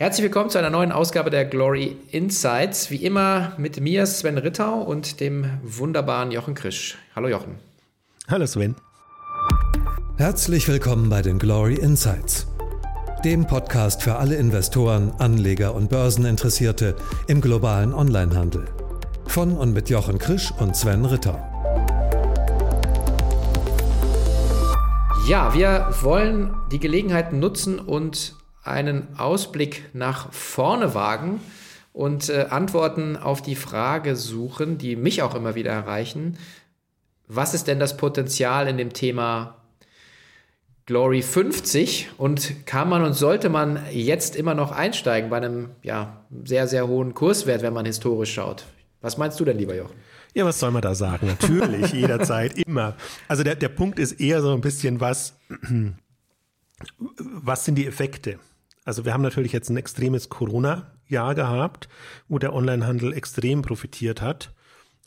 Herzlich willkommen zu einer neuen Ausgabe der Glory Insights. Wie immer mit mir Sven Rittau und dem wunderbaren Jochen Krisch. Hallo Jochen. Hallo Sven. Herzlich willkommen bei den Glory Insights, dem Podcast für alle Investoren, Anleger und Börseninteressierte im globalen Onlinehandel. Von und mit Jochen Krisch und Sven Rittau. Ja, wir wollen die Gelegenheit nutzen und einen Ausblick nach vorne wagen und äh, Antworten auf die Frage suchen, die mich auch immer wieder erreichen. Was ist denn das Potenzial in dem Thema Glory 50 und kann man und sollte man jetzt immer noch einsteigen bei einem ja, sehr, sehr hohen Kurswert, wenn man historisch schaut? Was meinst du denn, lieber Jochen? Ja, was soll man da sagen? Natürlich, jederzeit, immer. Also der, der Punkt ist eher so ein bisschen was, was sind die Effekte? Also wir haben natürlich jetzt ein extremes Corona-Jahr gehabt, wo der Onlinehandel extrem profitiert hat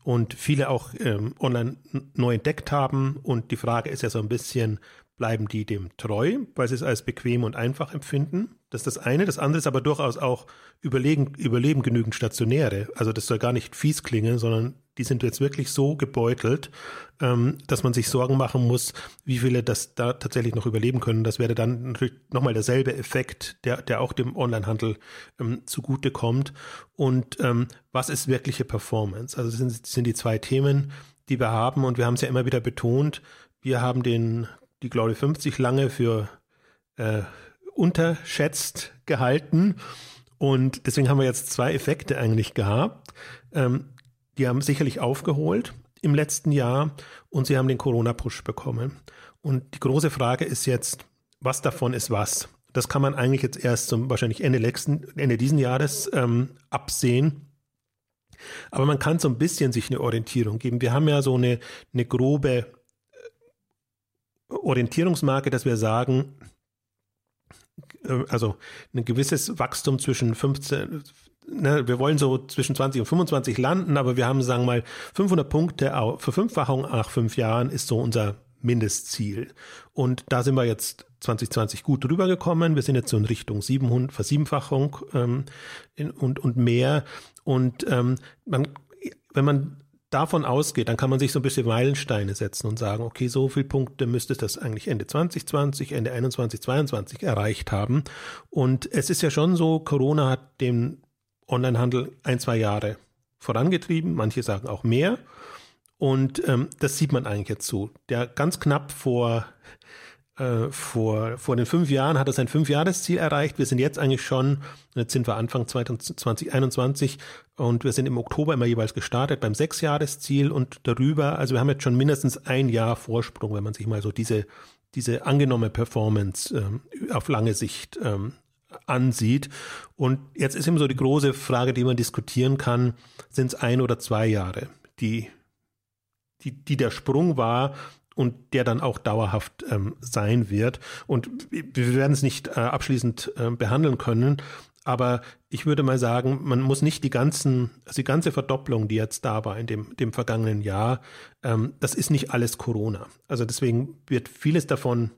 und viele auch ähm, online neu entdeckt haben. Und die Frage ist ja so ein bisschen, bleiben die dem treu, weil sie es als bequem und einfach empfinden? Das ist das eine. Das andere ist aber durchaus auch überlegen, überleben genügend Stationäre. Also das soll gar nicht fies klingen, sondern die sind jetzt wirklich so gebeutelt, ähm, dass man sich Sorgen machen muss, wie viele das da tatsächlich noch überleben können. Das wäre dann natürlich nochmal derselbe Effekt, der, der auch dem Onlinehandel ähm, zugute kommt. Und ähm, was ist wirkliche Performance? Also das sind, das sind die zwei Themen, die wir haben und wir haben es ja immer wieder betont. Wir haben den, die Glory 50 lange für äh, unterschätzt gehalten. Und deswegen haben wir jetzt zwei Effekte eigentlich gehabt. Ähm, die haben sicherlich aufgeholt im letzten Jahr und sie haben den Corona-Push bekommen. Und die große Frage ist jetzt, was davon ist was? Das kann man eigentlich jetzt erst zum wahrscheinlich Ende, letzten, Ende diesen Jahres ähm, absehen. Aber man kann so ein bisschen sich eine Orientierung geben. Wir haben ja so eine, eine grobe Orientierungsmarke, dass wir sagen, äh, also ein gewisses Wachstum zwischen 15, ne, wir wollen so zwischen 20 und 25 landen, aber wir haben, sagen wir mal, 500 Punkte Verfünffachung nach fünf Jahren ist so unser Mindestziel. Und da sind wir jetzt 2020 gut drüber gekommen. Wir sind jetzt so in Richtung 700, Versiebenfachung ähm, in, und, und mehr. Und ähm, man, wenn man davon ausgeht, dann kann man sich so ein bisschen Meilensteine setzen und sagen, okay, so viele Punkte müsste das eigentlich Ende 2020, Ende 21, 22 erreicht haben. Und es ist ja schon so, Corona hat den Onlinehandel ein, zwei Jahre vorangetrieben, manche sagen auch mehr. Und ähm, das sieht man eigentlich jetzt so. Der ganz knapp vor äh, vor, vor den fünf Jahren hat er sein Fünfjahresziel erreicht. Wir sind jetzt eigentlich schon, jetzt sind wir Anfang 2021 und wir sind im Oktober immer jeweils gestartet beim Sechsjahresziel und darüber. Also wir haben jetzt schon mindestens ein Jahr Vorsprung, wenn man sich mal so diese, diese angenommene Performance ähm, auf lange Sicht ähm, ansieht. Und jetzt ist immer so die große Frage, die man diskutieren kann, sind es ein oder zwei Jahre, die, die, die der Sprung war und der dann auch dauerhaft ähm, sein wird. Und wir werden es nicht äh, abschließend äh, behandeln können, aber ich würde mal sagen, man muss nicht die ganzen, also die ganze Verdopplung, die jetzt da war in dem, dem vergangenen Jahr, ähm, das ist nicht alles Corona. Also deswegen wird vieles davon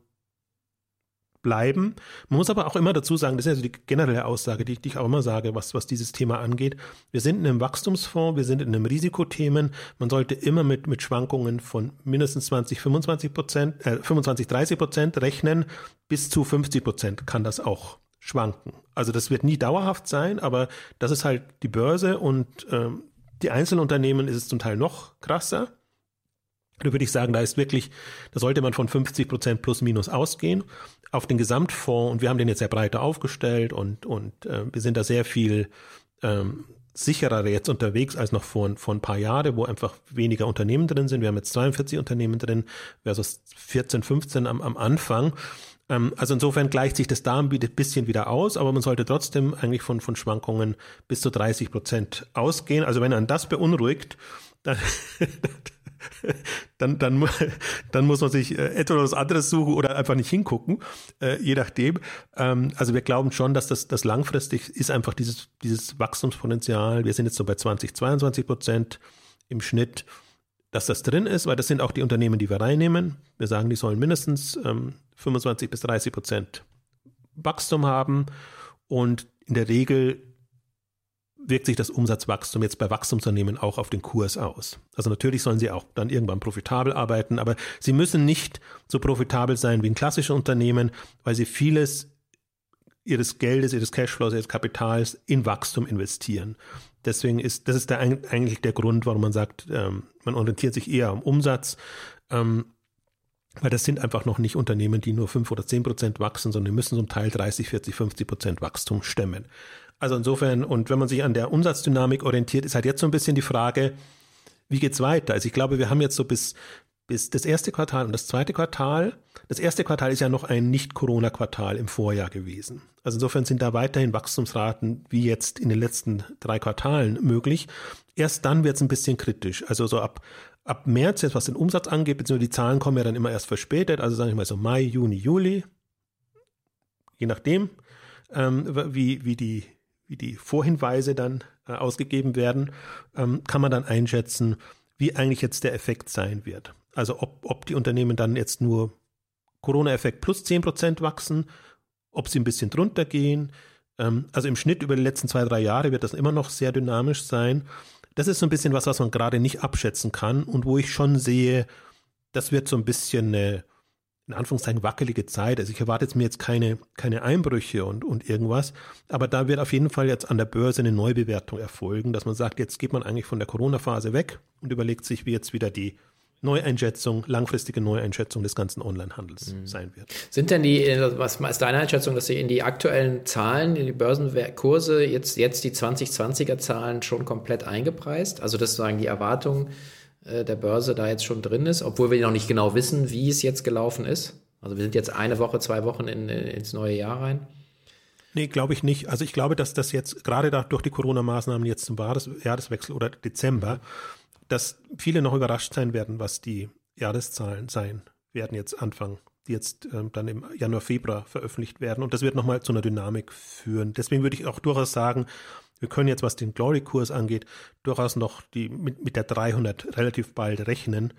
bleiben. Man muss aber auch immer dazu sagen, das ist ja so die generelle Aussage, die, die ich auch immer sage, was, was dieses Thema angeht. Wir sind in einem Wachstumsfonds, wir sind in einem Risikothemen. Man sollte immer mit, mit Schwankungen von mindestens 20, 25 Prozent, äh, 25, 30 Prozent rechnen. Bis zu 50 Prozent kann das auch schwanken. Also das wird nie dauerhaft sein, aber das ist halt die Börse und ähm, die Einzelunternehmen ist es zum Teil noch krasser. Da würde ich sagen, da ist wirklich, da sollte man von 50 Prozent plus minus ausgehen auf den Gesamtfonds und wir haben den jetzt sehr breiter aufgestellt und, und äh, wir sind da sehr viel ähm, sicherer jetzt unterwegs als noch vor, vor ein paar Jahren, wo einfach weniger Unternehmen drin sind. Wir haben jetzt 42 Unternehmen drin versus 14, 15 am, am Anfang. Ähm, also insofern gleicht sich das da ein bisschen wieder aus, aber man sollte trotzdem eigentlich von, von Schwankungen bis zu 30 Prozent ausgehen. Also wenn einen das beunruhigt, dann, dann, dann, dann muss man sich äh, etwas anderes suchen oder einfach nicht hingucken, äh, je nachdem. Ähm, also wir glauben schon, dass das, das langfristig ist einfach dieses, dieses Wachstumspotenzial. Wir sind jetzt so bei 20, 22 Prozent im Schnitt, dass das drin ist, weil das sind auch die Unternehmen, die wir reinnehmen. Wir sagen, die sollen mindestens ähm, 25 bis 30 Prozent Wachstum haben. Und in der Regel wirkt sich das Umsatzwachstum jetzt bei Wachstumsunternehmen auch auf den Kurs aus. Also natürlich sollen sie auch dann irgendwann profitabel arbeiten, aber sie müssen nicht so profitabel sein wie ein klassisches Unternehmen, weil sie vieles ihres Geldes, ihres Cashflows, ihres Kapitals in Wachstum investieren. Deswegen ist, das ist der, eigentlich der Grund, warum man sagt, ähm, man orientiert sich eher am Umsatz, ähm, weil das sind einfach noch nicht Unternehmen, die nur 5 oder 10 Prozent wachsen, sondern die müssen zum Teil 30, 40, 50 Prozent Wachstum stemmen. Also insofern, und wenn man sich an der Umsatzdynamik orientiert, ist halt jetzt so ein bisschen die Frage, wie geht's weiter? Also ich glaube, wir haben jetzt so bis, bis das erste Quartal und das zweite Quartal. Das erste Quartal ist ja noch ein Nicht-Corona-Quartal im Vorjahr gewesen. Also insofern sind da weiterhin Wachstumsraten wie jetzt in den letzten drei Quartalen möglich. Erst dann wird es ein bisschen kritisch. Also so ab, ab März, jetzt was den Umsatz angeht, beziehungsweise die Zahlen kommen ja dann immer erst verspätet, also sage ich mal so Mai, Juni, Juli, je nachdem, ähm, wie, wie die wie die Vorhinweise dann äh, ausgegeben werden, ähm, kann man dann einschätzen, wie eigentlich jetzt der Effekt sein wird. Also ob, ob die Unternehmen dann jetzt nur Corona-Effekt plus 10% wachsen, ob sie ein bisschen drunter gehen. Ähm, also im Schnitt über die letzten zwei, drei Jahre wird das immer noch sehr dynamisch sein. Das ist so ein bisschen was, was man gerade nicht abschätzen kann und wo ich schon sehe, das wird so ein bisschen eine in Anführungszeichen wackelige Zeit. Also ich erwarte jetzt mir jetzt keine, keine Einbrüche und, und irgendwas. Aber da wird auf jeden Fall jetzt an der Börse eine Neubewertung erfolgen, dass man sagt, jetzt geht man eigentlich von der Corona-Phase weg und überlegt sich, wie jetzt wieder die Neueinschätzung, langfristige Neueinschätzung des ganzen Onlinehandels mhm. sein wird. Sind denn die, was ist deine Einschätzung, dass sie in die aktuellen Zahlen, in die Börsenkurse, jetzt, jetzt die 2020er Zahlen schon komplett eingepreist? Also das sagen die Erwartungen der Börse da jetzt schon drin ist, obwohl wir noch nicht genau wissen, wie es jetzt gelaufen ist. Also wir sind jetzt eine Woche, zwei Wochen in, ins neue Jahr rein. Nee, glaube ich nicht. Also ich glaube, dass das jetzt gerade da durch die Corona-Maßnahmen jetzt zum Jahreswechsel oder Dezember, dass viele noch überrascht sein werden, was die Jahreszahlen sein werden jetzt Anfang, die jetzt ähm, dann im Januar, Februar veröffentlicht werden. Und das wird nochmal zu einer Dynamik führen. Deswegen würde ich auch durchaus sagen, wir können jetzt, was den Glory-Kurs angeht, durchaus noch die, mit, mit der 300 relativ bald rechnen.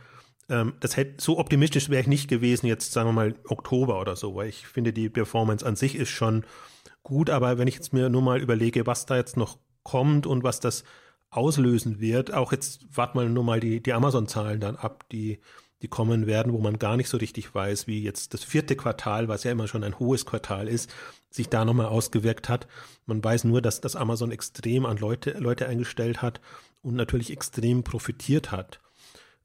Ähm, das hätte, so optimistisch wäre ich nicht gewesen, jetzt sagen wir mal Oktober oder so, weil ich finde, die Performance an sich ist schon gut, aber wenn ich jetzt mir nur mal überlege, was da jetzt noch kommt und was das auslösen wird, auch jetzt warten wir nur mal die, die Amazon-Zahlen dann ab, die die kommen werden, wo man gar nicht so richtig weiß, wie jetzt das vierte Quartal, was ja immer schon ein hohes Quartal ist, sich da nochmal ausgewirkt hat. Man weiß nur, dass das Amazon extrem an Leute, Leute eingestellt hat und natürlich extrem profitiert hat.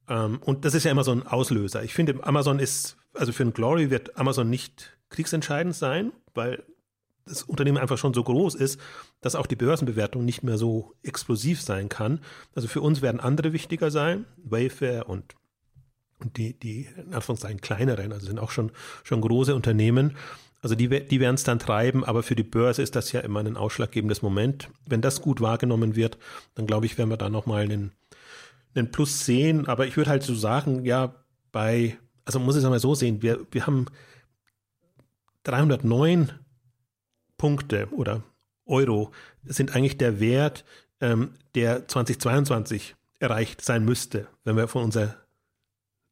Ähm, und das ist ja immer so ein Auslöser. Ich finde, Amazon ist, also für ein Glory wird Amazon nicht kriegsentscheidend sein, weil das Unternehmen einfach schon so groß ist, dass auch die Börsenbewertung nicht mehr so explosiv sein kann. Also für uns werden andere wichtiger sein, Wayfair und die, die in Anführungszeichen kleineren, also sind auch schon, schon große Unternehmen. Also die, die werden es dann treiben, aber für die Börse ist das ja immer ein ausschlaggebendes Moment. Wenn das gut wahrgenommen wird, dann glaube ich, werden wir da nochmal einen, einen Plus sehen. Aber ich würde halt so sagen, ja, bei, also muss ich es einmal so sehen, wir, wir haben 309 Punkte oder Euro sind eigentlich der Wert, ähm, der 2022 erreicht sein müsste, wenn wir von unserer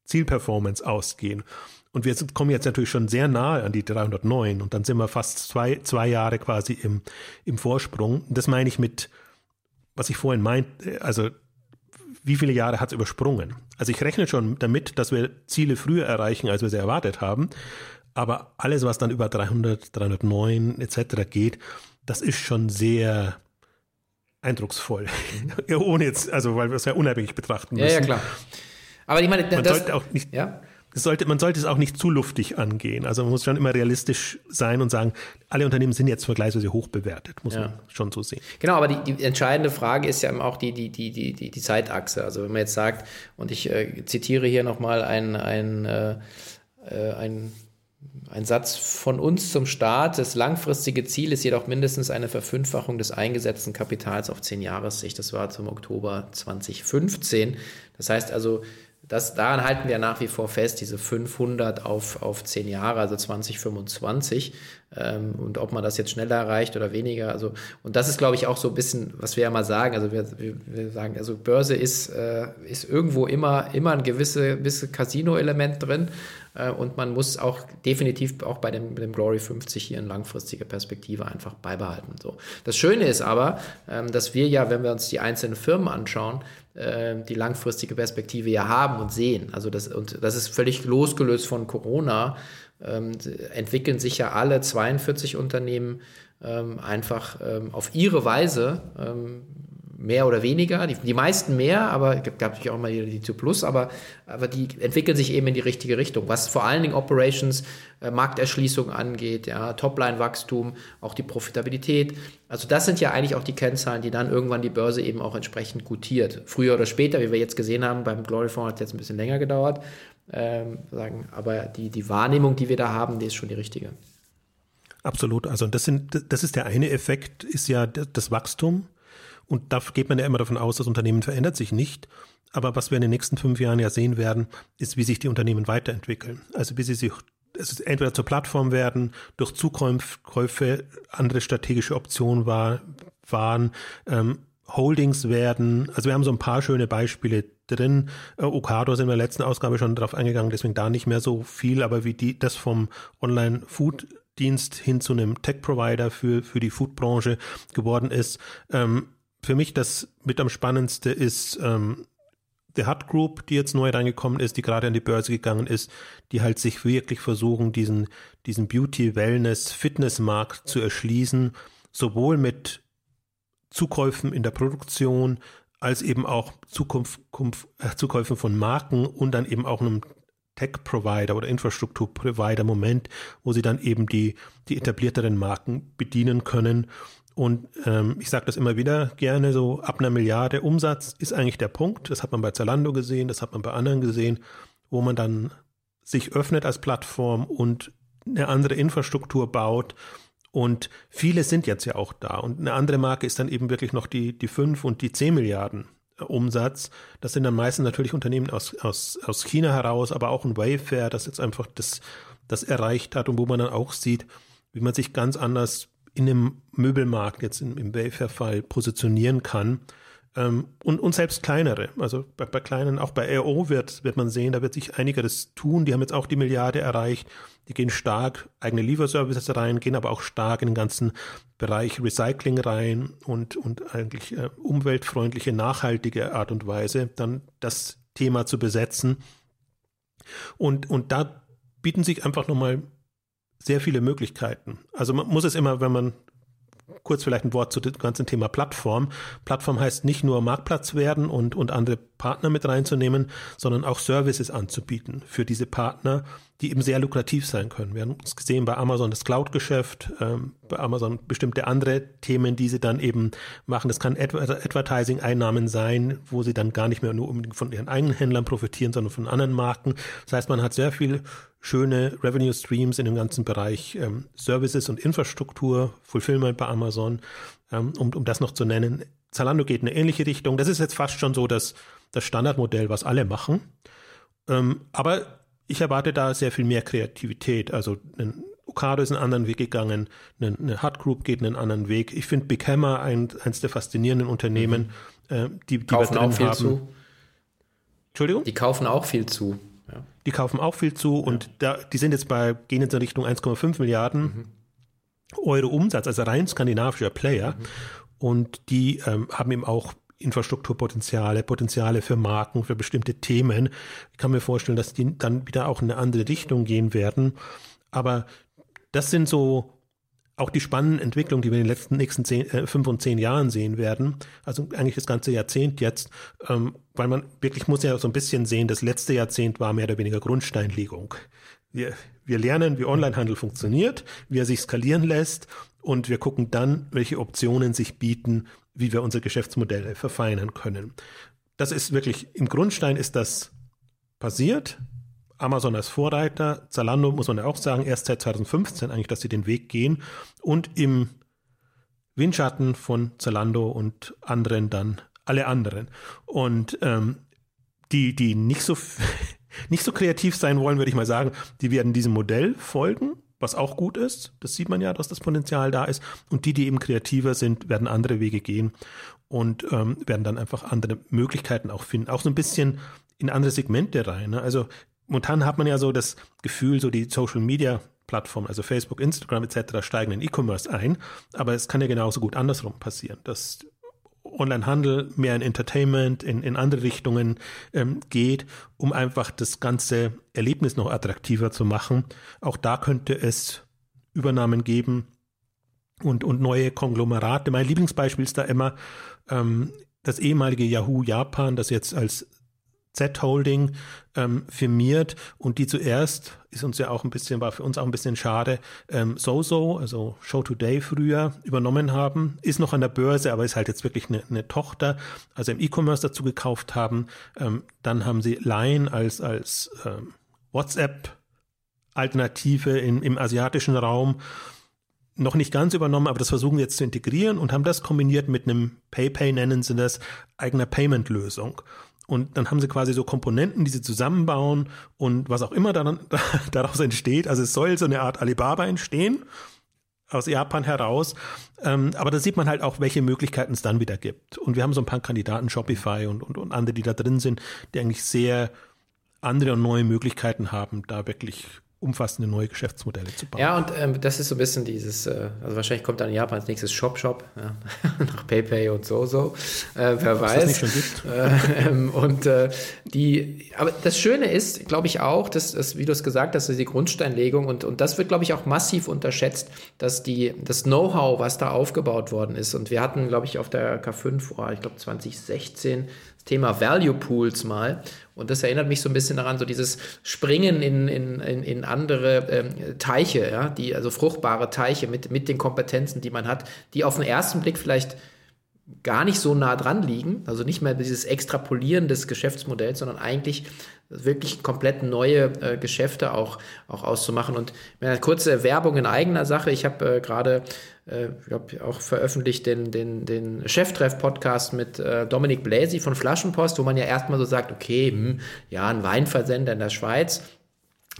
Zielperformance ausgehen. Und wir sind, kommen jetzt natürlich schon sehr nahe an die 309 und dann sind wir fast zwei, zwei Jahre quasi im, im Vorsprung. Das meine ich mit, was ich vorhin meinte, also wie viele Jahre hat es übersprungen? Also ich rechne schon damit, dass wir Ziele früher erreichen, als wir sie erwartet haben. Aber alles, was dann über 300, 309 etc. geht, das ist schon sehr eindrucksvoll. Mhm. Ohne jetzt, also weil wir es ja unabhängig betrachten müssen. Ja, ja, klar. Aber ich meine, man das, sollte auch nicht, ja? Sollte, man sollte es auch nicht zu luftig angehen. Also man muss schon immer realistisch sein und sagen, alle Unternehmen sind jetzt vergleichsweise hoch bewertet, muss ja. man schon so sehen. Genau, aber die, die, entscheidende Frage ist ja auch die, die, die, die, die, Zeitachse. Also wenn man jetzt sagt, und ich äh, zitiere hier nochmal ein, ein, äh, äh, ein ein Satz von uns zum Start. Das langfristige Ziel ist jedoch mindestens eine Verfünffachung des eingesetzten Kapitals auf zehn Jahressicht. Das war zum Oktober 2015. Das heißt also, das, daran halten wir nach wie vor fest, diese 500 auf, auf 10 Jahre, also 2025. Ähm, und ob man das jetzt schneller erreicht oder weniger. Also, und das ist, glaube ich, auch so ein bisschen, was wir ja mal sagen. Also wir, wir sagen, also Börse ist, äh, ist irgendwo immer, immer ein gewisse, gewisse Casino-Element drin. Äh, und man muss auch definitiv auch bei dem, dem Glory 50 hier eine langfristige Perspektive einfach beibehalten. So. Das Schöne ist aber, ähm, dass wir ja, wenn wir uns die einzelnen Firmen anschauen, äh, die langfristige Perspektive ja haben und sehen. Also das, und das ist völlig losgelöst von Corona ähm, entwickeln sich ja alle 42 Unternehmen ähm, einfach ähm, auf ihre Weise ähm, mehr oder weniger, die, die meisten mehr, aber es gab natürlich auch mal die zu Plus, aber, aber die entwickeln sich eben in die richtige Richtung, was vor allen Dingen Operations, äh, Markterschließung angeht, ja, Topline-Wachstum, auch die Profitabilität. Also das sind ja eigentlich auch die Kennzahlen, die dann irgendwann die Börse eben auch entsprechend gutiert. Früher oder später, wie wir jetzt gesehen haben, beim Gloryphone hat es jetzt ein bisschen länger gedauert, ähm, sagen. Aber die, die Wahrnehmung, die wir da haben, die ist schon die richtige. Absolut. Also das, sind, das ist der eine Effekt, ist ja das Wachstum. Und da geht man ja immer davon aus, das Unternehmen verändert sich nicht. Aber was wir in den nächsten fünf Jahren ja sehen werden, ist, wie sich die Unternehmen weiterentwickeln. Also wie sie sich also entweder zur Plattform werden, durch Zukäufe andere strategische Optionen war, waren, ähm, Holdings werden. Also wir haben so ein paar schöne Beispiele drin. Äh, Okado sind wir in der letzten Ausgabe schon darauf eingegangen, deswegen da nicht mehr so viel, aber wie die das vom Online-Food-Dienst hin zu einem Tech-Provider für, für die Food-Branche geworden ist. Ähm, für mich das mit am spannendste ist ähm, The Hut Group, die jetzt neu reingekommen ist, die gerade an die Börse gegangen ist, die halt sich wirklich versuchen, diesen, diesen Beauty, Wellness, Fitnessmarkt zu erschließen, sowohl mit Zukäufen in der Produktion, als eben auch Zukunft, äh, Zukäufen von Marken und dann eben auch einem Tech-Provider oder Infrastruktur-Provider-Moment, wo sie dann eben die, die etablierteren Marken bedienen können. Und ähm, ich sage das immer wieder gerne, so ab einer Milliarde Umsatz ist eigentlich der Punkt. Das hat man bei Zalando gesehen, das hat man bei anderen gesehen, wo man dann sich öffnet als Plattform und eine andere Infrastruktur baut und viele sind jetzt ja auch da. Und eine andere Marke ist dann eben wirklich noch die, die 5 und die 10 Milliarden äh, Umsatz. Das sind dann meistens natürlich Unternehmen aus, aus, aus China heraus, aber auch ein Wayfair, das jetzt einfach das, das erreicht hat und wo man dann auch sieht, wie man sich ganz anders in dem Möbelmarkt jetzt im, im Wayfair-Fall positionieren kann. Ähm, und, und selbst kleinere, also bei, bei kleinen, auch bei RO wird, wird man sehen, da wird sich einiges tun. Die haben jetzt auch die Milliarde erreicht. Die gehen stark eigene Lieferservices rein, gehen aber auch stark in den ganzen Bereich Recycling rein und, und eigentlich äh, umweltfreundliche, nachhaltige Art und Weise, dann das Thema zu besetzen. Und, und da bieten sich einfach nochmal sehr viele Möglichkeiten. Also man muss es immer, wenn man kurz vielleicht ein Wort zu dem ganzen Thema Plattform. Plattform heißt nicht nur Marktplatz werden und, und andere Partner mit reinzunehmen, sondern auch Services anzubieten für diese Partner, die eben sehr lukrativ sein können. Wir haben es gesehen bei Amazon das Cloud-Geschäft, ähm, bei Amazon bestimmte andere Themen, die sie dann eben machen. Das kann Advertising-Einnahmen sein, wo sie dann gar nicht mehr nur unbedingt von ihren eigenen Händlern profitieren, sondern von anderen Marken. Das heißt, man hat sehr viel schöne Revenue Streams in dem ganzen Bereich ähm, Services und Infrastruktur, Fulfillment bei Amazon, ähm, um, um das noch zu nennen. Zalando geht in eine ähnliche Richtung. Das ist jetzt fast schon so das, das Standardmodell, was alle machen. Ähm, aber ich erwarte da sehr viel mehr Kreativität. Also ein Okado ist einen anderen Weg gegangen, eine, eine Hut Group geht einen anderen Weg. Ich finde Big Hammer ein, eins der faszinierenden Unternehmen, mhm. äh, die, die kaufen wir drin auch viel haben. Zu. Entschuldigung? Die kaufen auch viel zu. Ja. Die kaufen auch viel zu ja. und da, die sind jetzt bei, gehen jetzt in Richtung 1,5 Milliarden mhm. Euro Umsatz, also rein skandinavischer Player. Mhm. Und die ähm, haben eben auch Infrastrukturpotenziale, Potenziale für Marken, für bestimmte Themen. Ich kann mir vorstellen, dass die dann wieder auch in eine andere Richtung gehen werden. Aber das sind so auch die spannenden Entwicklungen, die wir in den letzten nächsten zehn, äh, fünf und zehn Jahren sehen werden, also eigentlich das ganze Jahrzehnt jetzt, ähm, weil man wirklich muss ja so ein bisschen sehen, das letzte Jahrzehnt war mehr oder weniger Grundsteinlegung. Wir, wir lernen, wie Onlinehandel funktioniert, wie er sich skalieren lässt und wir gucken dann, welche Optionen sich bieten, wie wir unsere Geschäftsmodelle verfeinern können. Das ist wirklich, im Grundstein ist das passiert. Amazon als Vorreiter, Zalando muss man ja auch sagen, erst seit 2015 eigentlich, dass sie den Weg gehen und im Windschatten von Zalando und anderen dann alle anderen. Und ähm, die, die nicht so nicht so kreativ sein wollen, würde ich mal sagen, die werden diesem Modell folgen, was auch gut ist. Das sieht man ja, dass das Potenzial da ist. Und die, die eben kreativer sind, werden andere Wege gehen und ähm, werden dann einfach andere Möglichkeiten auch finden. Auch so ein bisschen in andere Segmente rein. Ne? Also momentan hat man ja so das Gefühl, so die Social Media Plattformen, also Facebook, Instagram etc., steigen in E-Commerce ein. Aber es kann ja genauso gut andersrum passieren, dass Onlinehandel mehr in Entertainment, in, in andere Richtungen ähm, geht, um einfach das ganze Erlebnis noch attraktiver zu machen. Auch da könnte es Übernahmen geben und, und neue Konglomerate. Mein Lieblingsbeispiel ist da immer ähm, das ehemalige Yahoo Japan, das jetzt als Z-Holding ähm, firmiert und die zuerst, ist uns ja auch ein bisschen, war für uns auch ein bisschen schade, ähm, Sozo, also Show Today früher übernommen haben, ist noch an der Börse, aber ist halt jetzt wirklich eine, eine Tochter, also im E-Commerce dazu gekauft haben. Ähm, dann haben sie Line als, als ähm, WhatsApp-Alternative im asiatischen Raum noch nicht ganz übernommen, aber das versuchen wir jetzt zu integrieren und haben das kombiniert mit einem PayPay, nennen sie das, eigener Payment-Lösung. Und dann haben sie quasi so Komponenten, die sie zusammenbauen und was auch immer dann, daraus entsteht. Also es soll so eine Art Alibaba entstehen aus Japan heraus. Ähm, aber da sieht man halt auch, welche Möglichkeiten es dann wieder gibt. Und wir haben so ein paar Kandidaten, Shopify und, und, und andere, die da drin sind, die eigentlich sehr andere und neue Möglichkeiten haben, da wirklich umfassende neue Geschäftsmodelle zu bauen. Ja, und ähm, das ist so ein bisschen dieses, äh, also wahrscheinlich kommt dann in Japan als nächstes Shop Shop, ja, nach PayPay und so, so, äh, wer Was weiß. Das nicht schon gibt. Äh, ähm, und äh, die, aber das Schöne ist, glaube ich auch, dass, dass wie du es gesagt hast, die Grundsteinlegung und, und das wird, glaube ich, auch massiv unterschätzt, dass die, das Know-how, was da aufgebaut worden ist und wir hatten, glaube ich, auf der K5, oh, ich glaube 2016, das Thema Value Pools mal. Und das erinnert mich so ein bisschen daran, so dieses Springen in, in, in, andere ähm, Teiche, ja, die, also fruchtbare Teiche mit, mit den Kompetenzen, die man hat, die auf den ersten Blick vielleicht gar nicht so nah dran liegen, also nicht mehr dieses Extrapolieren des Geschäftsmodells, sondern eigentlich wirklich komplett neue äh, Geschäfte auch, auch auszumachen. Und eine kurze Werbung in eigener Sache. Ich habe äh, gerade äh, ich auch veröffentlicht den, den, den Cheftreff-Podcast mit äh, Dominik Bläsi von Flaschenpost, wo man ja erstmal so sagt, okay, hm, ja, ein Weinversender in der Schweiz.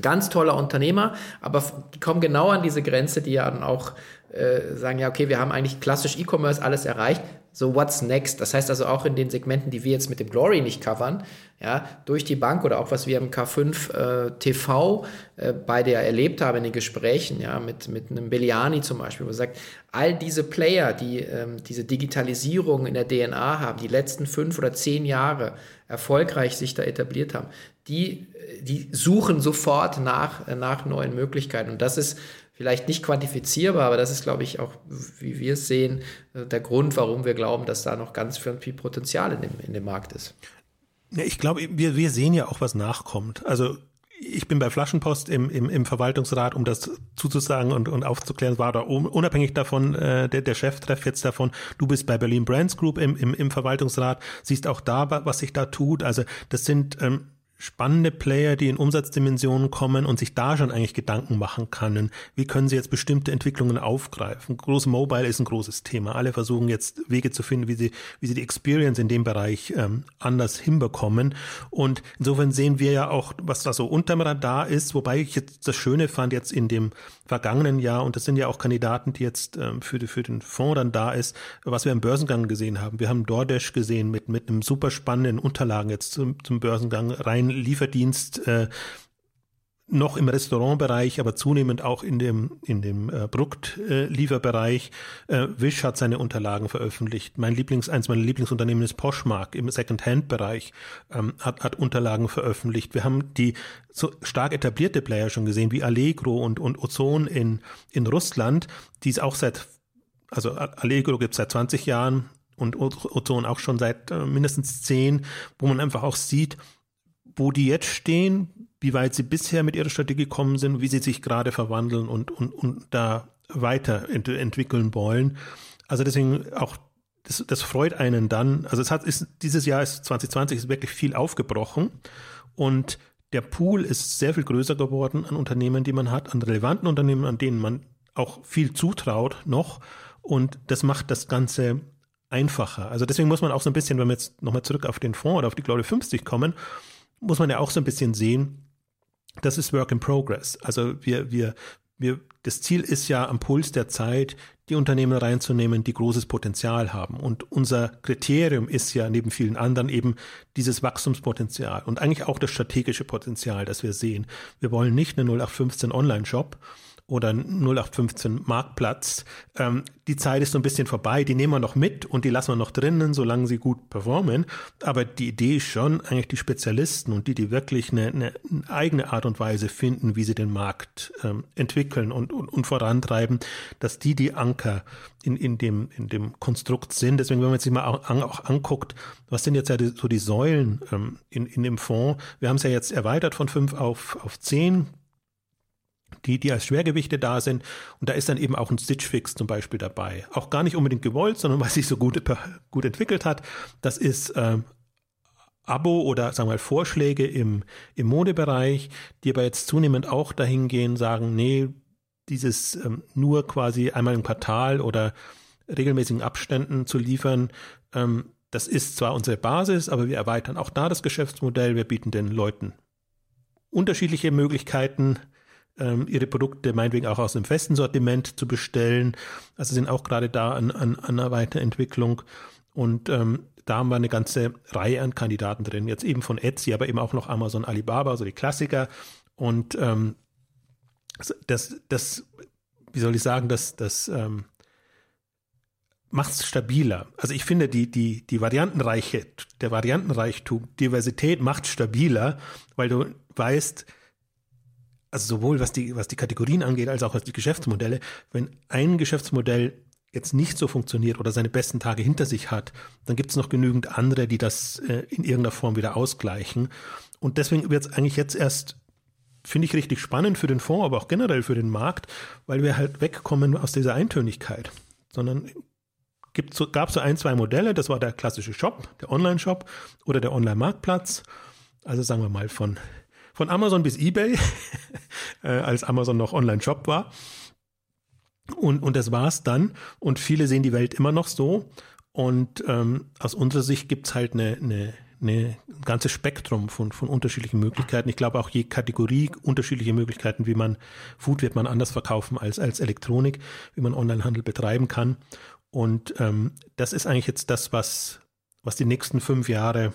Ganz toller Unternehmer, aber die kommen genau an diese Grenze, die ja dann auch äh, sagen, ja, okay, wir haben eigentlich klassisch E-Commerce alles erreicht so what's next. Das heißt also auch in den Segmenten, die wir jetzt mit dem Glory nicht covern, ja, durch die Bank oder auch was wir im K5 äh, TV äh, bei der erlebt haben in den Gesprächen, ja, mit, mit einem Belliani zum Beispiel, wo er sagt, all diese Player, die ähm, diese Digitalisierung in der DNA haben, die letzten fünf oder zehn Jahre erfolgreich sich da etabliert haben, die, die suchen sofort nach, nach neuen Möglichkeiten. Und das ist vielleicht nicht quantifizierbar, aber das ist, glaube ich, auch, wie wir es sehen, äh, der Grund, warum wir glauben, dass da noch ganz viel Potenzial in dem, in dem Markt ist. Ja, ich glaube, wir, wir sehen ja auch, was nachkommt. Also ich bin bei Flaschenpost im, im, im Verwaltungsrat, um das zuzusagen und, und aufzuklären, war da unabhängig davon, äh, der, der Cheftreff jetzt davon, du bist bei Berlin Brands Group im, im, im Verwaltungsrat, siehst auch da, was sich da tut. Also das sind ähm, spannende Player, die in Umsatzdimensionen kommen und sich da schon eigentlich Gedanken machen können. Wie können sie jetzt bestimmte Entwicklungen aufgreifen? Groß Mobile ist ein großes Thema. Alle versuchen jetzt Wege zu finden, wie sie, wie sie die Experience in dem Bereich ähm, anders hinbekommen. Und insofern sehen wir ja auch, was da so unterm Radar ist, wobei ich jetzt das Schöne fand jetzt in dem vergangenen Jahr, und das sind ja auch Kandidaten, die jetzt ähm, für, für den Fonds dann da ist, was wir im Börsengang gesehen haben. Wir haben DoorDash gesehen mit, mit einem super spannenden Unterlagen jetzt zum, zum Börsengang, rein Lieferdienst, äh, noch im Restaurantbereich, aber zunehmend auch in dem, in dem äh, Produktlieferbereich. Äh, Wish hat seine Unterlagen veröffentlicht. Mein Lieblings, eins meiner Lieblingsunternehmen ist Poshmark im Second-Hand-Bereich, ähm, hat, hat Unterlagen veröffentlicht. Wir haben die so stark etablierte Player schon gesehen, wie Allegro und, und Ozon in, in Russland, die es auch seit, also Allegro gibt es seit 20 Jahren und Ozon auch schon seit äh, mindestens 10, wo man einfach auch sieht, wo die jetzt stehen, wie weit sie bisher mit ihrer Strategie gekommen sind, wie sie sich gerade verwandeln und, und, und da weiterentwickeln wollen. Also deswegen auch, das, das freut einen dann. Also es hat, ist, dieses Jahr ist 2020 ist wirklich viel aufgebrochen und der Pool ist sehr viel größer geworden an Unternehmen, die man hat, an relevanten Unternehmen, an denen man auch viel zutraut noch. Und das macht das Ganze einfacher. Also deswegen muss man auch so ein bisschen, wenn wir jetzt nochmal zurück auf den Fonds oder auf die Glory 50 kommen, muss man ja auch so ein bisschen sehen, das ist Work in Progress. Also wir, wir wir, das Ziel ist ja am Puls der Zeit, die Unternehmen reinzunehmen, die großes Potenzial haben. Und unser Kriterium ist ja neben vielen anderen eben dieses Wachstumspotenzial und eigentlich auch das strategische Potenzial, das wir sehen. Wir wollen nicht eine 0815 Online-Shop, oder 0815 Marktplatz. Ähm, die Zeit ist so ein bisschen vorbei, die nehmen wir noch mit und die lassen wir noch drinnen, solange sie gut performen. Aber die Idee ist schon, eigentlich die Spezialisten und die, die wirklich eine, eine eigene Art und Weise finden, wie sie den Markt ähm, entwickeln und, und, und vorantreiben, dass die die Anker in, in, dem, in dem Konstrukt sind. Deswegen, wenn man sich mal auch, auch anguckt, was sind jetzt ja die, so die Säulen ähm, in, in dem Fonds? Wir haben es ja jetzt erweitert von fünf auf, auf zehn die, die als Schwergewichte da sind. Und da ist dann eben auch ein Stitch Fix zum Beispiel dabei. Auch gar nicht unbedingt gewollt, sondern weil sich so gut, gut entwickelt hat. Das ist ähm, Abo oder sagen wir mal Vorschläge im, im Modebereich, die aber jetzt zunehmend auch dahin gehen, sagen, nee, dieses ähm, nur quasi einmal im Quartal oder regelmäßigen Abständen zu liefern, ähm, das ist zwar unsere Basis, aber wir erweitern auch da das Geschäftsmodell. Wir bieten den Leuten unterschiedliche Möglichkeiten, ähm, ihre Produkte meinetwegen auch aus dem festen Sortiment zu bestellen. Also sind auch gerade da an, an, an einer Weiterentwicklung. Und ähm, da haben wir eine ganze Reihe an Kandidaten drin. Jetzt eben von Etsy, aber eben auch noch Amazon, Alibaba, also die Klassiker. Und ähm, das, das, wie soll ich sagen, das, das ähm, macht es stabiler. Also ich finde, die, die, die Variantenreiche, der Variantenreichtum, Diversität macht stabiler, weil du weißt, also sowohl was die, was die Kategorien angeht, als auch was die Geschäftsmodelle, wenn ein Geschäftsmodell jetzt nicht so funktioniert oder seine besten Tage hinter sich hat, dann gibt es noch genügend andere, die das äh, in irgendeiner Form wieder ausgleichen. Und deswegen wird es eigentlich jetzt erst, finde ich, richtig spannend für den Fonds, aber auch generell für den Markt, weil wir halt wegkommen aus dieser Eintönigkeit, sondern gibt so, gab so ein, zwei Modelle, das war der klassische Shop, der Online-Shop oder der Online-Marktplatz. Also sagen wir mal von von Amazon bis eBay, äh, als Amazon noch Online-Shop war. Und, und das war's dann. Und viele sehen die Welt immer noch so. Und ähm, aus unserer Sicht gibt's halt eine, eine, eine ein ganzes Spektrum von, von unterschiedlichen Möglichkeiten. Ich glaube auch je Kategorie unterschiedliche Möglichkeiten, wie man Food wird man anders verkaufen als, als Elektronik, wie man Onlinehandel betreiben kann. Und ähm, das ist eigentlich jetzt das, was, was die nächsten fünf Jahre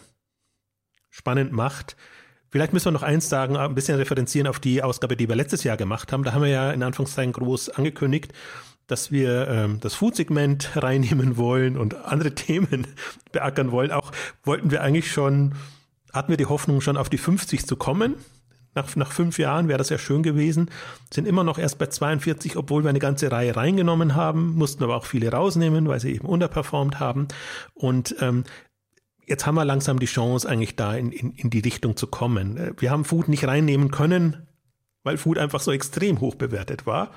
spannend macht, Vielleicht müssen wir noch eins sagen, ein bisschen referenzieren auf die Ausgabe, die wir letztes Jahr gemacht haben. Da haben wir ja in Anführungszeichen groß angekündigt, dass wir ähm, das Food-Segment reinnehmen wollen und andere Themen beackern wollen. Auch wollten wir eigentlich schon, hatten wir die Hoffnung, schon auf die 50 zu kommen. Nach, nach fünf Jahren wäre das ja schön gewesen. Sind immer noch erst bei 42, obwohl wir eine ganze Reihe reingenommen haben, mussten aber auch viele rausnehmen, weil sie eben unterperformt haben. Und ähm, jetzt haben wir langsam die Chance, eigentlich da in, in, in die Richtung zu kommen. Äh, wir haben Food nicht reinnehmen können, weil Food einfach so extrem hoch bewertet war.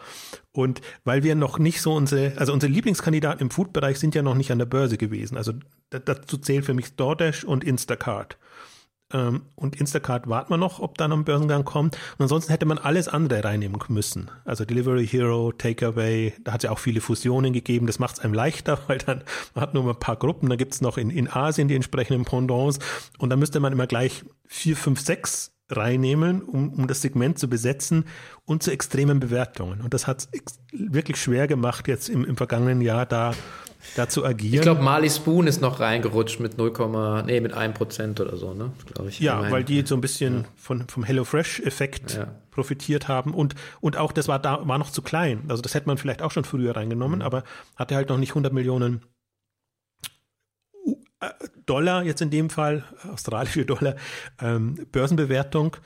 Und weil wir noch nicht so unsere, also unsere Lieblingskandidaten im Food-Bereich sind ja noch nicht an der Börse gewesen. Also dazu zählt für mich DoorDash und Instacart. Ähm, und Instacart warten wir noch, ob dann am Börsengang kommt. Und ansonsten hätte man alles andere reinnehmen müssen. Also Delivery Hero, Takeaway, da hat es ja auch viele Fusionen gegeben. Das macht es einem leichter, weil dann man hat nur ein paar Gruppen. Da gibt es noch in, in Asien die entsprechenden Pendants. Und da müsste man immer gleich vier, fünf, sechs reinnehmen, um, um das Segment zu besetzen und zu extremen Bewertungen. Und das hat es wirklich schwer gemacht, jetzt im, im vergangenen Jahr da dazu agieren. Ich glaube, Marley Spoon ist noch reingerutscht mit 0, nee, mit 1% oder so, ne? Glaube ich. Ja, weil die so ein bisschen ja. von, vom HelloFresh-Effekt ja. profitiert haben. Und, und auch, das war da, war noch zu klein. Also das hätte man vielleicht auch schon früher reingenommen, mhm. aber hatte halt noch nicht 100 Millionen äh, Dollar, jetzt in dem Fall, australische Dollar, ähm, Börsenbewertung.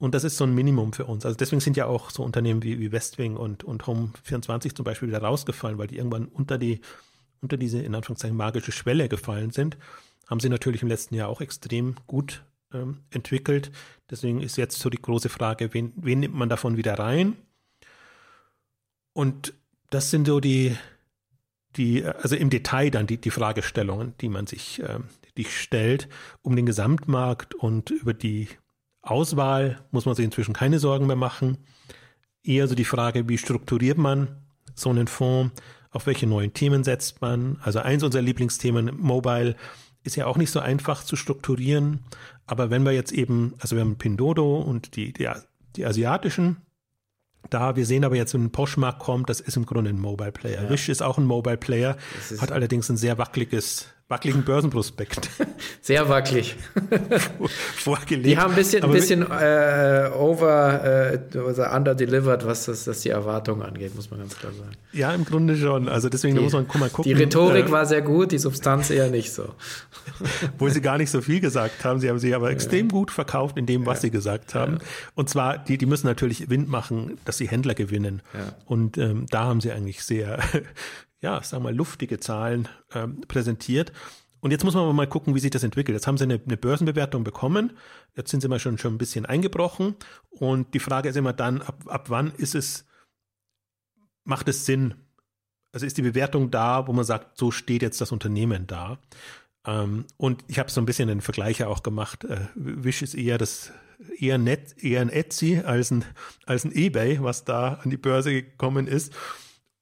Und das ist so ein Minimum für uns. Also deswegen sind ja auch so Unternehmen wie, wie Westwing und, und Home24 zum Beispiel wieder rausgefallen, weil die irgendwann unter die unter diese in Anführungszeichen magische Schwelle gefallen sind, haben sie natürlich im letzten Jahr auch extrem gut ähm, entwickelt. Deswegen ist jetzt so die große Frage, wen, wen nimmt man davon wieder rein? Und das sind so die, die, also im Detail dann die, die Fragestellungen, die man sich, äh, die stellt, um den Gesamtmarkt und über die Auswahl muss man sich inzwischen keine Sorgen mehr machen. Eher so die Frage, wie strukturiert man so einen Fonds? Auf welche neuen Themen setzt man. Also eins unserer Lieblingsthemen, Mobile, ist ja auch nicht so einfach zu strukturieren. Aber wenn wir jetzt eben, also wir haben Pindodo und die, die, die asiatischen da. Wir sehen aber jetzt, wenn Poshmark kommt, das ist im Grunde ein Mobile Player. Ja. Wish ist auch ein Mobile Player, hat allerdings ein sehr wackeliges wackeligen Börsenprospekt. Sehr wackelig. Vorgelegt. Die haben ein bisschen, ein bisschen äh, over, äh, under-delivered, was das, das die Erwartungen angeht, muss man ganz klar sagen. Ja, im Grunde schon. Also deswegen die, muss man mal gucken. Die Rhetorik äh, war sehr gut, die Substanz eher nicht so. Wo sie gar nicht so viel gesagt haben. Sie haben sich aber ja. extrem gut verkauft in dem, was ja. sie gesagt haben. Ja. Und zwar, die, die müssen natürlich Wind machen, dass sie Händler gewinnen. Und ähm, da haben sie eigentlich sehr ja, sagen wir mal, luftige Zahlen ähm, präsentiert. Und jetzt muss man mal gucken, wie sich das entwickelt. Jetzt haben sie eine, eine, Börsenbewertung bekommen. Jetzt sind sie mal schon, schon ein bisschen eingebrochen. Und die Frage ist immer dann, ab, ab wann ist es, macht es Sinn? Also ist die Bewertung da, wo man sagt, so steht jetzt das Unternehmen da? Ähm, und ich habe so ein bisschen einen Vergleich auch gemacht. Äh, Wish ist eher das, eher nett, eher ein Etsy als ein, als ein Ebay, was da an die Börse gekommen ist.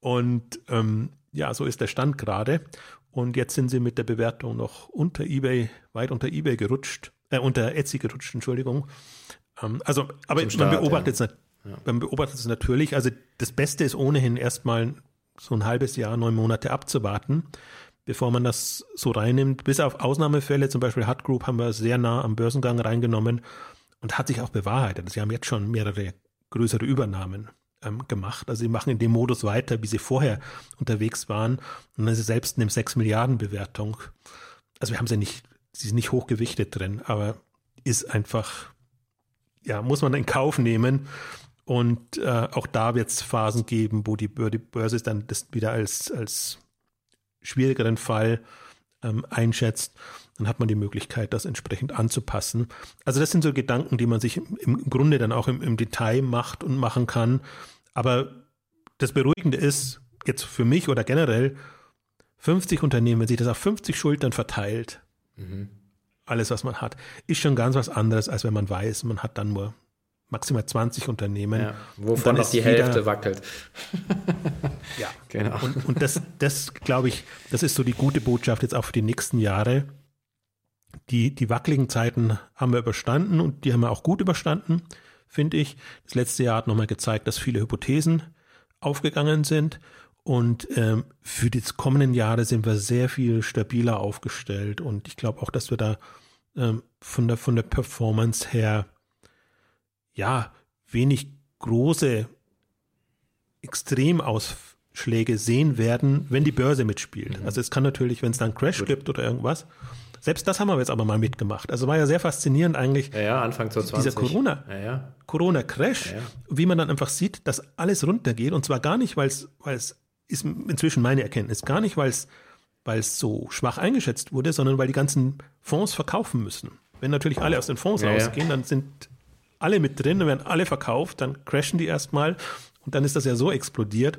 Und ähm, ja, so ist der Stand gerade. Und jetzt sind sie mit der Bewertung noch unter eBay, weit unter eBay gerutscht, äh, unter Etsy gerutscht, Entschuldigung. Ähm, also, aber Start, man beobachtet ja. es ja. man beobachtet es natürlich. Also das Beste ist ohnehin erstmal so ein halbes Jahr, neun Monate abzuwarten, bevor man das so reinnimmt. Bis auf Ausnahmefälle, zum Beispiel Hut Group haben wir sehr nah am Börsengang reingenommen und hat sich auch bewahrheitet. Sie haben jetzt schon mehrere größere Übernahmen ähm, gemacht. Also sie machen in dem Modus weiter, wie sie vorher unterwegs waren. Und dann ist sie selbst in dem 6 Milliarden Bewertung. Also wir haben sie nicht, sie ist nicht hochgewichtet drin, aber ist einfach, ja, muss man in Kauf nehmen. Und äh, auch da wird es Phasen geben, wo die, die Börse dann das wieder als, als schwierigeren Fall ähm, einschätzt dann hat man die Möglichkeit, das entsprechend anzupassen. Also das sind so Gedanken, die man sich im Grunde dann auch im, im Detail macht und machen kann. Aber das Beruhigende ist, jetzt für mich oder generell, 50 Unternehmen, wenn sich das auf 50 Schultern verteilt, mhm. alles, was man hat, ist schon ganz was anderes, als wenn man weiß, man hat dann nur maximal 20 Unternehmen. Ja, wovon noch die Hälfte wackelt. ja, genau. Und, und das, das glaube ich, das ist so die gute Botschaft jetzt auch für die nächsten Jahre die, die wackeligen Zeiten haben wir überstanden und die haben wir auch gut überstanden, finde ich. Das letzte Jahr hat nochmal gezeigt, dass viele Hypothesen aufgegangen sind. Und ähm, für die kommenden Jahre sind wir sehr viel stabiler aufgestellt. Und ich glaube auch, dass wir da ähm, von, der, von der Performance her ja wenig große Extremausschläge sehen werden, wenn die Börse mitspielt. Mhm. Also es kann natürlich, wenn es dann Crash gibt oder irgendwas, selbst das haben wir jetzt aber mal mitgemacht. Also war ja sehr faszinierend eigentlich. Ja, ja Anfang 2020. Dieser Corona, ja, ja. Corona-Crash, ja, wie man dann einfach sieht, dass alles runtergeht. Und zwar gar nicht, weil es, weil es ist inzwischen meine Erkenntnis, gar nicht, weil es, weil es so schwach eingeschätzt wurde, sondern weil die ganzen Fonds verkaufen müssen. Wenn natürlich alle aus den Fonds rausgehen, dann sind alle mit drin, dann werden alle verkauft, dann crashen die erstmal und dann ist das ja so explodiert.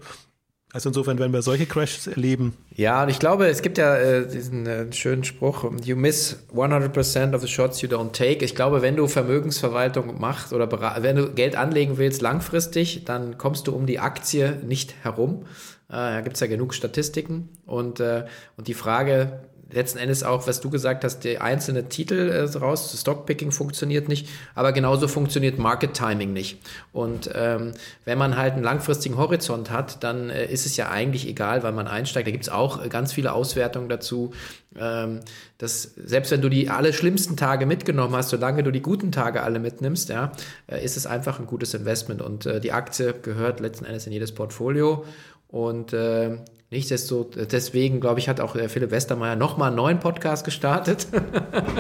Also insofern, wenn wir solche Crashes erleben. Ja, und ich glaube, es gibt ja äh, diesen äh, schönen Spruch, you miss 100% of the shots you don't take. Ich glaube, wenn du Vermögensverwaltung machst oder wenn du Geld anlegen willst langfristig, dann kommst du um die Aktie nicht herum. Äh, da gibt es ja genug Statistiken. Und, äh, und die Frage, letzten Endes auch, was du gesagt hast, der einzelne Titel äh, raus, Stockpicking funktioniert nicht, aber genauso funktioniert Market Timing nicht. Und ähm, wenn man halt einen langfristigen Horizont hat, dann äh, ist es ja eigentlich egal, weil man einsteigt. Da gibt es auch äh, ganz viele Auswertungen dazu, ähm, dass selbst wenn du die alle schlimmsten Tage mitgenommen hast, solange du die guten Tage alle mitnimmst, ja, äh, ist es einfach ein gutes Investment. Und äh, die Aktie gehört letzten Endes in jedes Portfolio. Und äh, Nichtsdestotrotz, deswegen, glaube ich, hat auch äh, Philipp Westermeier nochmal einen neuen Podcast gestartet.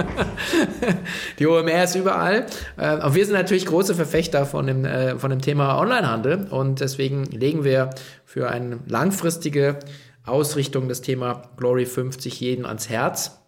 die OMR ist überall. Aber äh, wir sind natürlich große Verfechter von dem, äh, von dem Thema Onlinehandel und deswegen legen wir für eine langfristige Ausrichtung das Thema Glory 50 jeden ans Herz.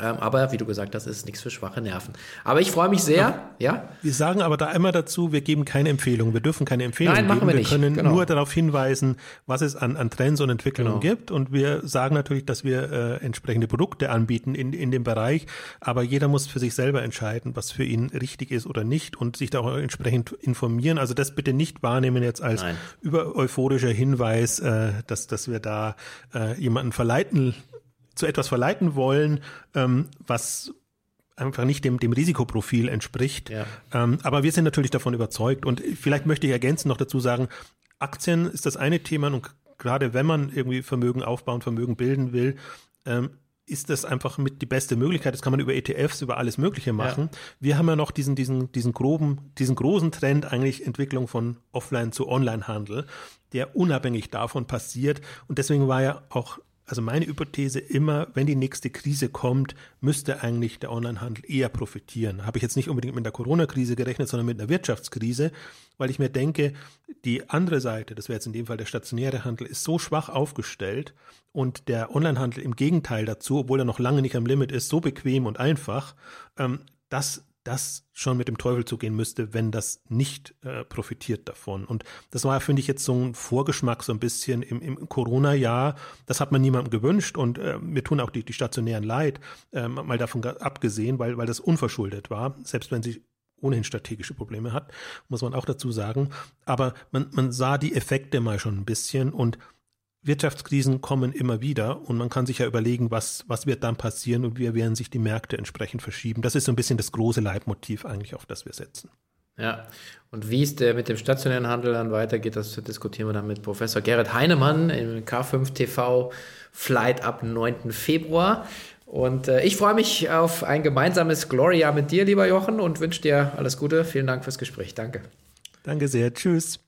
Ähm, aber wie du gesagt hast, ist nichts für schwache Nerven. Aber ich freue mich sehr, ja. ja. Wir sagen aber da immer dazu, wir geben keine Empfehlung. Wir dürfen keine Empfehlung Nein, machen geben. Wir, nicht. können genau. nur darauf hinweisen, was es an, an Trends und Entwicklungen genau. gibt. Und wir sagen natürlich, dass wir äh, entsprechende Produkte anbieten in, in dem Bereich. Aber jeder muss für sich selber entscheiden, was für ihn richtig ist oder nicht und sich da auch entsprechend informieren. Also das bitte nicht wahrnehmen jetzt als Nein. über euphorischer Hinweis, äh, dass, dass wir da äh, jemanden verleiten zu etwas verleiten wollen, ähm, was einfach nicht dem, dem Risikoprofil entspricht. Ja. Ähm, aber wir sind natürlich davon überzeugt. Und vielleicht möchte ich ergänzen noch dazu sagen, Aktien ist das eine Thema und gerade wenn man irgendwie Vermögen aufbauen, Vermögen bilden will, ähm, ist das einfach mit die beste Möglichkeit. Das kann man über ETFs, über alles Mögliche machen. Ja. Wir haben ja noch diesen, diesen, diesen groben, diesen großen Trend eigentlich Entwicklung von Offline zu Online-Handel, der unabhängig davon passiert. Und deswegen war ja auch also meine Hypothese immer, wenn die nächste Krise kommt, müsste eigentlich der Onlinehandel eher profitieren. Habe ich jetzt nicht unbedingt mit der Corona-Krise gerechnet, sondern mit einer Wirtschaftskrise, weil ich mir denke, die andere Seite, das wäre jetzt in dem Fall der stationäre Handel, ist so schwach aufgestellt und der Onlinehandel im Gegenteil dazu, obwohl er noch lange nicht am Limit ist, so bequem und einfach, ähm, dass das schon mit dem Teufel zugehen müsste, wenn das nicht äh, profitiert davon. Und das war, finde ich, jetzt so ein Vorgeschmack so ein bisschen im, im Corona-Jahr. Das hat man niemandem gewünscht und äh, mir tun auch die, die Stationären leid, äh, mal davon abgesehen, weil, weil das unverschuldet war, selbst wenn sie ohnehin strategische Probleme hat, muss man auch dazu sagen. Aber man, man sah die Effekte mal schon ein bisschen und Wirtschaftskrisen kommen immer wieder und man kann sich ja überlegen, was, was wird dann passieren und wie werden sich die Märkte entsprechend verschieben. Das ist so ein bisschen das große Leitmotiv eigentlich, auf das wir setzen. Ja, und wie es der mit dem stationären Handel dann weitergeht, das diskutieren wir dann mit Professor Gerrit Heinemann im K5 TV Flight ab 9. Februar. Und äh, ich freue mich auf ein gemeinsames Gloria mit dir, lieber Jochen, und wünsche dir alles Gute. Vielen Dank fürs Gespräch. Danke. Danke sehr. Tschüss.